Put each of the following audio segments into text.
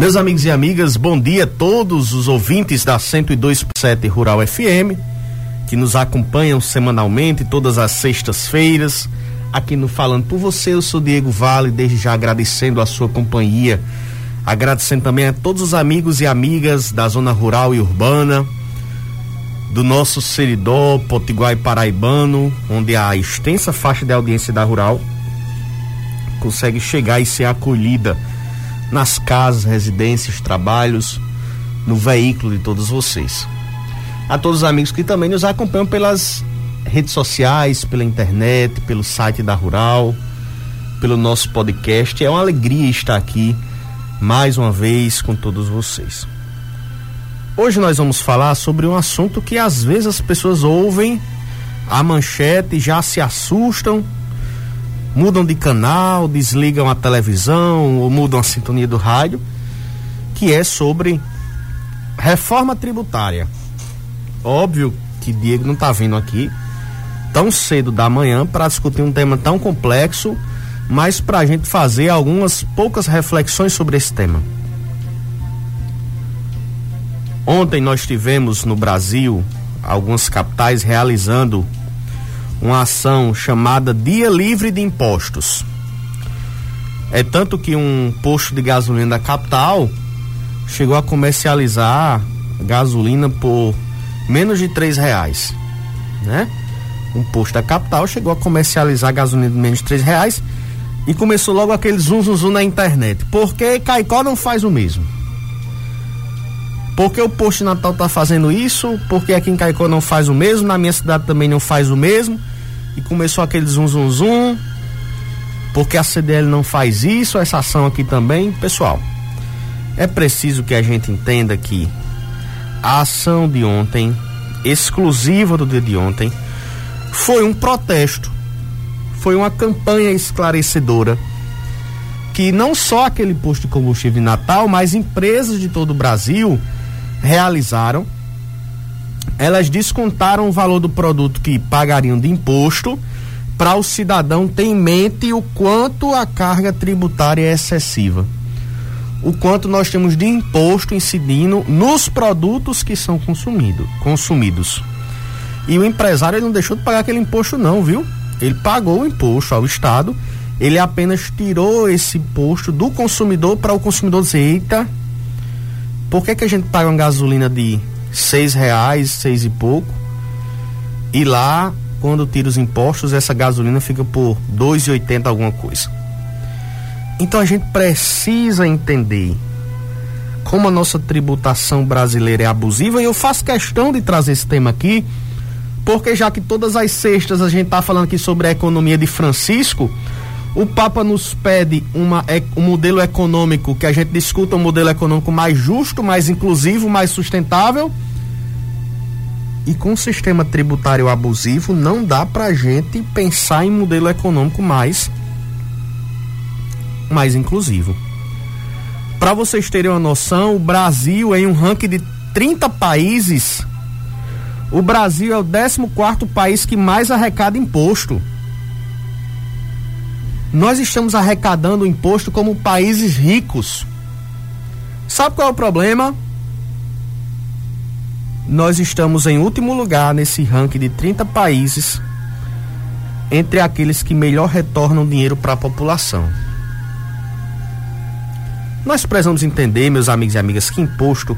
Meus amigos e amigas, bom dia a todos os ouvintes da 102.7 Rural FM, que nos acompanham semanalmente, todas as sextas-feiras, aqui no Falando por Você. Eu sou Diego Vale, desde já agradecendo a sua companhia, agradecendo também a todos os amigos e amigas da zona rural e urbana, do nosso Seridó, Potiguar e Paraibano, onde a extensa faixa de audiência da Rural consegue chegar e ser acolhida nas casas, residências, trabalhos, no veículo de todos vocês. A todos os amigos que também nos acompanham pelas redes sociais, pela internet, pelo site da Rural, pelo nosso podcast. É uma alegria estar aqui mais uma vez com todos vocês. Hoje nós vamos falar sobre um assunto que às vezes as pessoas ouvem a manchete e já se assustam mudam de canal, desligam a televisão ou mudam a sintonia do rádio, que é sobre reforma tributária. Óbvio que Diego não está vindo aqui tão cedo da manhã para discutir um tema tão complexo, mas para a gente fazer algumas poucas reflexões sobre esse tema. Ontem nós tivemos no Brasil algumas capitais realizando uma ação chamada Dia Livre de Impostos. É tanto que um posto de gasolina da capital chegou a comercializar gasolina por menos de três reais, né? Um posto da capital chegou a comercializar gasolina de menos de três reais e começou logo aquele zum zum zum na internet. Por que Caicó não faz o mesmo? Por que o posto Natal tá fazendo isso? Porque aqui em Caicó não faz o mesmo, na minha cidade também não faz o mesmo. E começou aquele zum zum zum, porque a CDL não faz isso, essa ação aqui também. Pessoal, é preciso que a gente entenda que a ação de ontem, exclusiva do dia de ontem, foi um protesto, foi uma campanha esclarecedora que não só aquele posto de combustível em Natal, mas empresas de todo o Brasil realizaram elas descontaram o valor do produto que pagariam de imposto para o cidadão ter em mente o quanto a carga tributária é excessiva. O quanto nós temos de imposto incidindo nos produtos que são consumido, consumidos. E o empresário ele não deixou de pagar aquele imposto não, viu? Ele pagou o imposto ao Estado, ele apenas tirou esse imposto do consumidor para o consumidor dizer, eita, por que, que a gente paga uma gasolina de seis reais, seis e pouco. E lá, quando tira os impostos, essa gasolina fica por dois e oitenta alguma coisa. Então a gente precisa entender como a nossa tributação brasileira é abusiva e eu faço questão de trazer esse tema aqui, porque já que todas as sextas a gente está falando aqui sobre a economia de Francisco, o Papa nos pede uma, um modelo econômico que a gente discuta um modelo econômico mais justo, mais inclusivo, mais sustentável. E com o sistema tributário abusivo, não dá pra gente pensar em modelo econômico mais, mais inclusivo. Para vocês terem uma noção, o Brasil, em um ranking de 30 países, o Brasil é o 14 país que mais arrecada imposto nós estamos arrecadando imposto como países ricos. Sabe qual é o problema? Nós estamos em último lugar nesse ranking de 30 países entre aqueles que melhor retornam dinheiro para a população. Nós precisamos entender, meus amigos e amigas, que imposto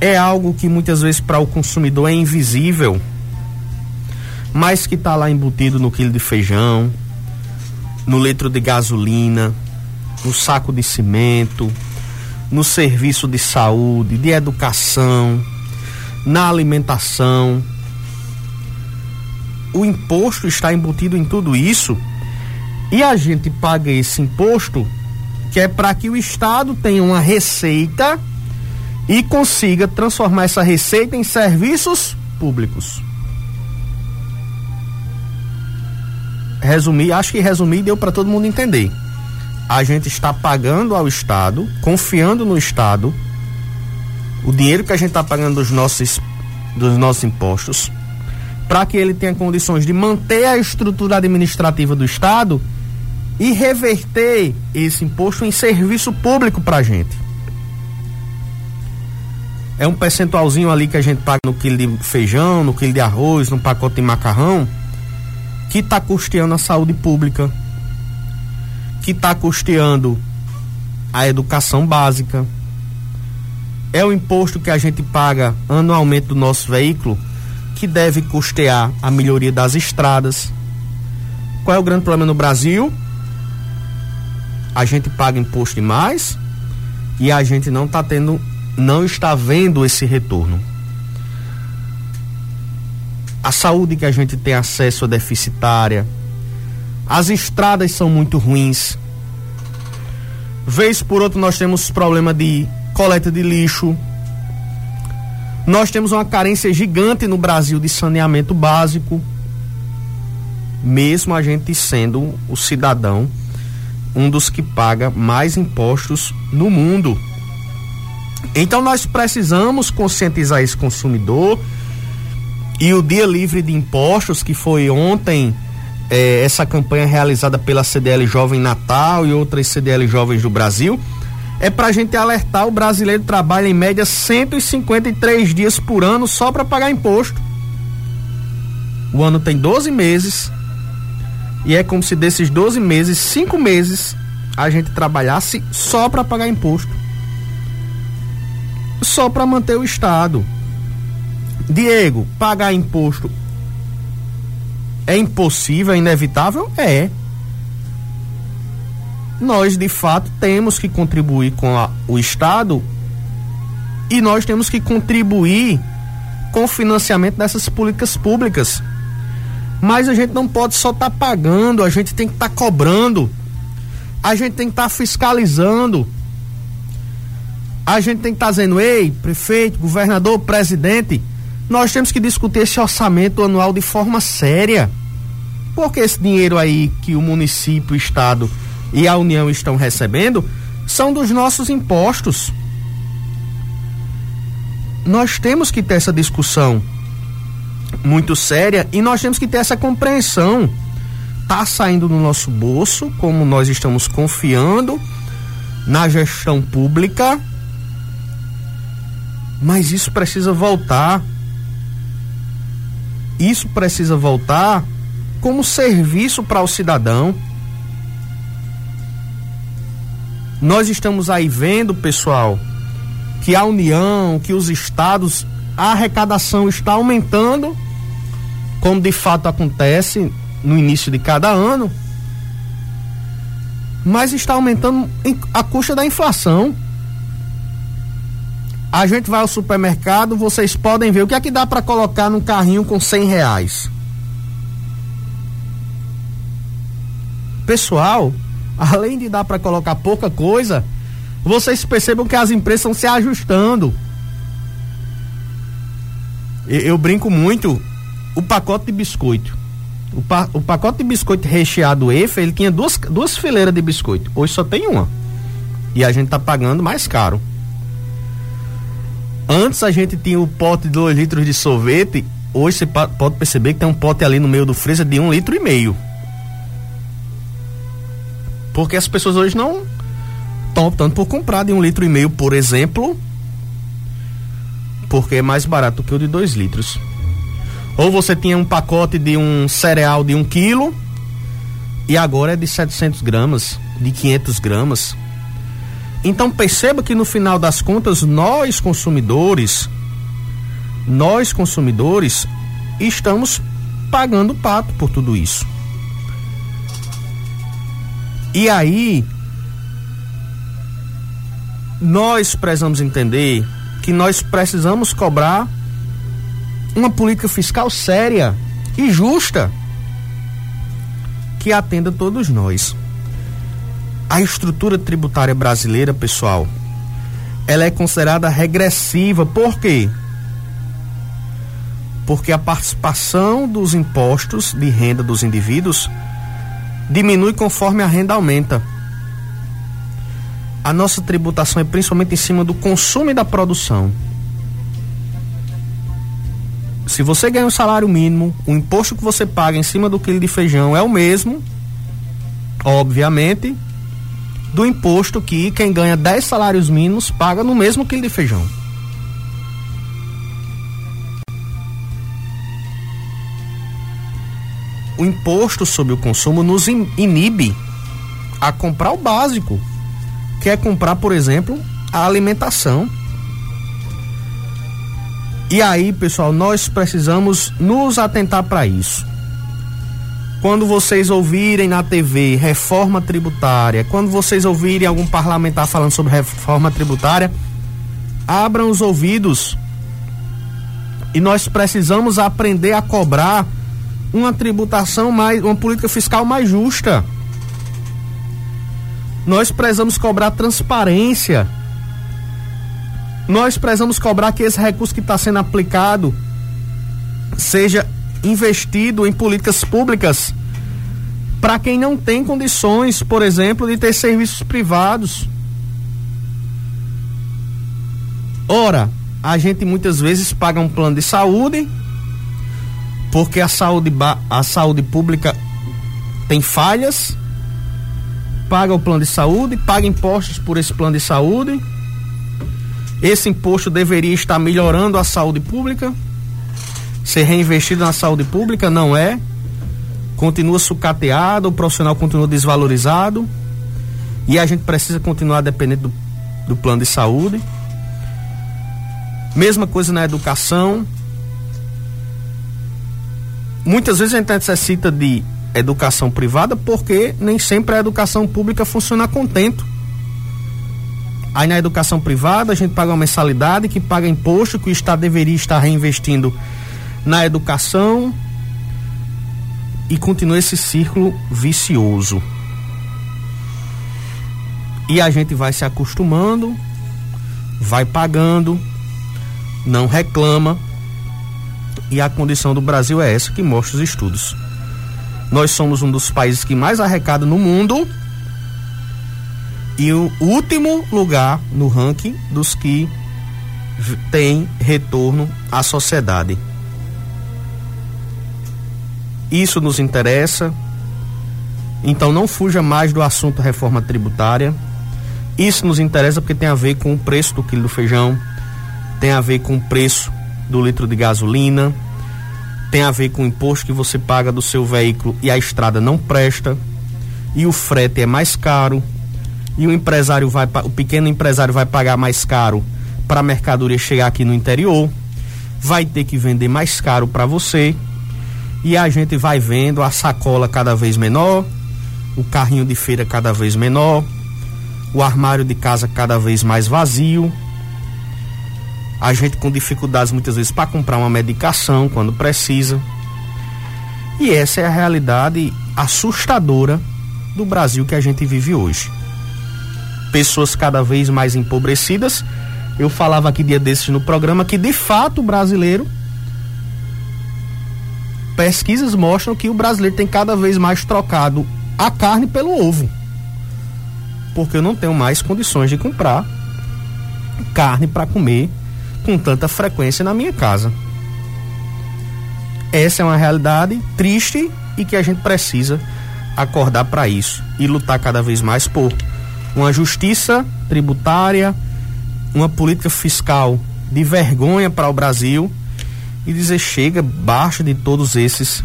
é algo que muitas vezes para o consumidor é invisível, mas que está lá embutido no quilo de feijão, no litro de gasolina, no saco de cimento, no serviço de saúde, de educação, na alimentação. o imposto está embutido em tudo isso e a gente paga esse imposto que é para que o Estado tenha uma receita e consiga transformar essa receita em serviços públicos. Resumir, acho que resumir deu para todo mundo entender. A gente está pagando ao Estado, confiando no Estado, o dinheiro que a gente está pagando dos nossos, dos nossos impostos, para que ele tenha condições de manter a estrutura administrativa do Estado e reverter esse imposto em serviço público para a gente. É um percentualzinho ali que a gente paga no quilo de feijão, no quilo de arroz, no pacote de macarrão, que está custeando a saúde pública, que está custeando a educação básica. É o imposto que a gente paga anualmente do nosso veículo, que deve custear a melhoria das estradas. Qual é o grande problema no Brasil? a gente paga imposto demais e a gente não está tendo, não está vendo esse retorno. A saúde que a gente tem acesso é deficitária. As estradas são muito ruins. Vez por outra nós temos problema de coleta de lixo. Nós temos uma carência gigante no Brasil de saneamento básico. Mesmo a gente sendo o cidadão um dos que paga mais impostos no mundo. Então nós precisamos conscientizar esse consumidor e o Dia Livre de Impostos, que foi ontem é, essa campanha realizada pela CDL Jovem Natal e outras CDL Jovens do Brasil, é para a gente alertar o brasileiro trabalha em média 153 dias por ano só para pagar imposto. O ano tem 12 meses, e é como se desses 12 meses, 5 meses, a gente trabalhasse só para pagar imposto. Só para manter o Estado. Diego, pagar imposto é impossível, é inevitável? É. Nós, de fato, temos que contribuir com a, o Estado e nós temos que contribuir com o financiamento dessas políticas públicas. Mas a gente não pode só estar tá pagando, a gente tem que estar tá cobrando. A gente tem que estar tá fiscalizando. A gente tem que estar tá dizendo, ei, prefeito, governador, presidente, nós temos que discutir esse orçamento anual de forma séria. Porque esse dinheiro aí que o município, o estado e a União estão recebendo são dos nossos impostos. Nós temos que ter essa discussão muito séria e nós temos que ter essa compreensão. Tá saindo do nosso bolso, como nós estamos confiando na gestão pública, mas isso precisa voltar. Isso precisa voltar como serviço para o cidadão. Nós estamos aí vendo, pessoal, que a União, que os estados, a arrecadação está aumentando como de fato acontece no início de cada ano, mas está aumentando a custa da inflação. A gente vai ao supermercado, vocês podem ver o que é que dá para colocar num carrinho com cem reais. Pessoal, além de dar para colocar pouca coisa, vocês percebam que as empresas estão se ajustando. Eu, eu brinco muito o pacote de biscoito. O, pa, o pacote de biscoito recheado EFA, ele tinha duas, duas fileiras de biscoito. Hoje só tem uma. E a gente tá pagando mais caro. Antes a gente tinha o pote de 2 litros de sorvete. Hoje você pode perceber que tem um pote ali no meio do freezer de um litro e meio. Porque as pessoas hoje não estão optando por comprar de um litro e meio, por exemplo, porque é mais barato que o de 2 litros. Ou você tinha um pacote de um cereal de um quilo e agora é de 700 gramas, de 500 gramas. Então perceba que no final das contas nós consumidores, nós consumidores estamos pagando pato por tudo isso. E aí nós precisamos entender que nós precisamos cobrar uma política fiscal séria e justa que atenda todos nós. A estrutura tributária brasileira, pessoal, ela é considerada regressiva. Por quê? Porque a participação dos impostos de renda dos indivíduos diminui conforme a renda aumenta. A nossa tributação é principalmente em cima do consumo e da produção. Se você ganha um salário mínimo, o imposto que você paga em cima do quilo de feijão é o mesmo, obviamente, do imposto que quem ganha 10 salários mínimos paga no mesmo quilo de feijão. O imposto sobre o consumo nos inibe a comprar o básico, que é comprar, por exemplo, a alimentação. E aí, pessoal, nós precisamos nos atentar para isso. Quando vocês ouvirem na TV reforma tributária, quando vocês ouvirem algum parlamentar falando sobre reforma tributária, abram os ouvidos. E nós precisamos aprender a cobrar uma tributação mais, uma política fiscal mais justa. Nós precisamos cobrar transparência. Nós precisamos cobrar que esse recurso que está sendo aplicado seja investido em políticas públicas para quem não tem condições, por exemplo, de ter serviços privados. Ora, a gente muitas vezes paga um plano de saúde porque a saúde, a saúde pública tem falhas, paga o plano de saúde, paga impostos por esse plano de saúde. Esse imposto deveria estar melhorando a saúde pública ser reinvestido na saúde pública, não é. Continua sucateado, o profissional continua desvalorizado e a gente precisa continuar dependendo do, do plano de saúde. Mesma coisa na educação. Muitas vezes a gente necessita de educação privada porque nem sempre a educação pública funciona contento. Aí na educação privada a gente paga uma mensalidade que paga imposto que o Estado deveria estar reinvestindo na educação e continua esse círculo vicioso. E a gente vai se acostumando, vai pagando, não reclama. E a condição do Brasil é essa que mostra os estudos. Nós somos um dos países que mais arrecada no mundo e o último lugar no ranking dos que tem retorno à sociedade. Isso nos interessa. Então não fuja mais do assunto reforma tributária. Isso nos interessa porque tem a ver com o preço do quilo do feijão, tem a ver com o preço do litro de gasolina, tem a ver com o imposto que você paga do seu veículo e a estrada não presta, e o frete é mais caro, e o empresário vai o pequeno empresário vai pagar mais caro para a mercadoria chegar aqui no interior, vai ter que vender mais caro para você e a gente vai vendo a sacola cada vez menor, o carrinho de feira cada vez menor, o armário de casa cada vez mais vazio. A gente com dificuldades muitas vezes para comprar uma medicação quando precisa. E essa é a realidade assustadora do Brasil que a gente vive hoje. Pessoas cada vez mais empobrecidas. Eu falava aqui dia desses no programa que de fato o brasileiro pesquisas mostram que o brasileiro tem cada vez mais trocado a carne pelo ovo. Porque eu não tenho mais condições de comprar carne para comer com tanta frequência na minha casa. Essa é uma realidade triste e que a gente precisa acordar para isso e lutar cada vez mais por uma justiça tributária, uma política fiscal de vergonha para o Brasil e dizer chega, baixa de todos esses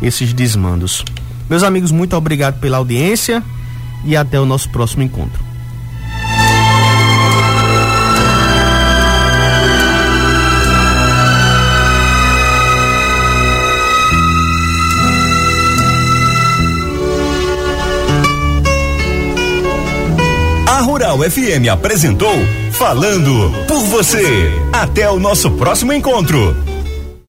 esses desmandos. Meus amigos, muito obrigado pela audiência e até o nosso próximo encontro. A Rural FM apresentou Falando por você. Até o nosso próximo encontro.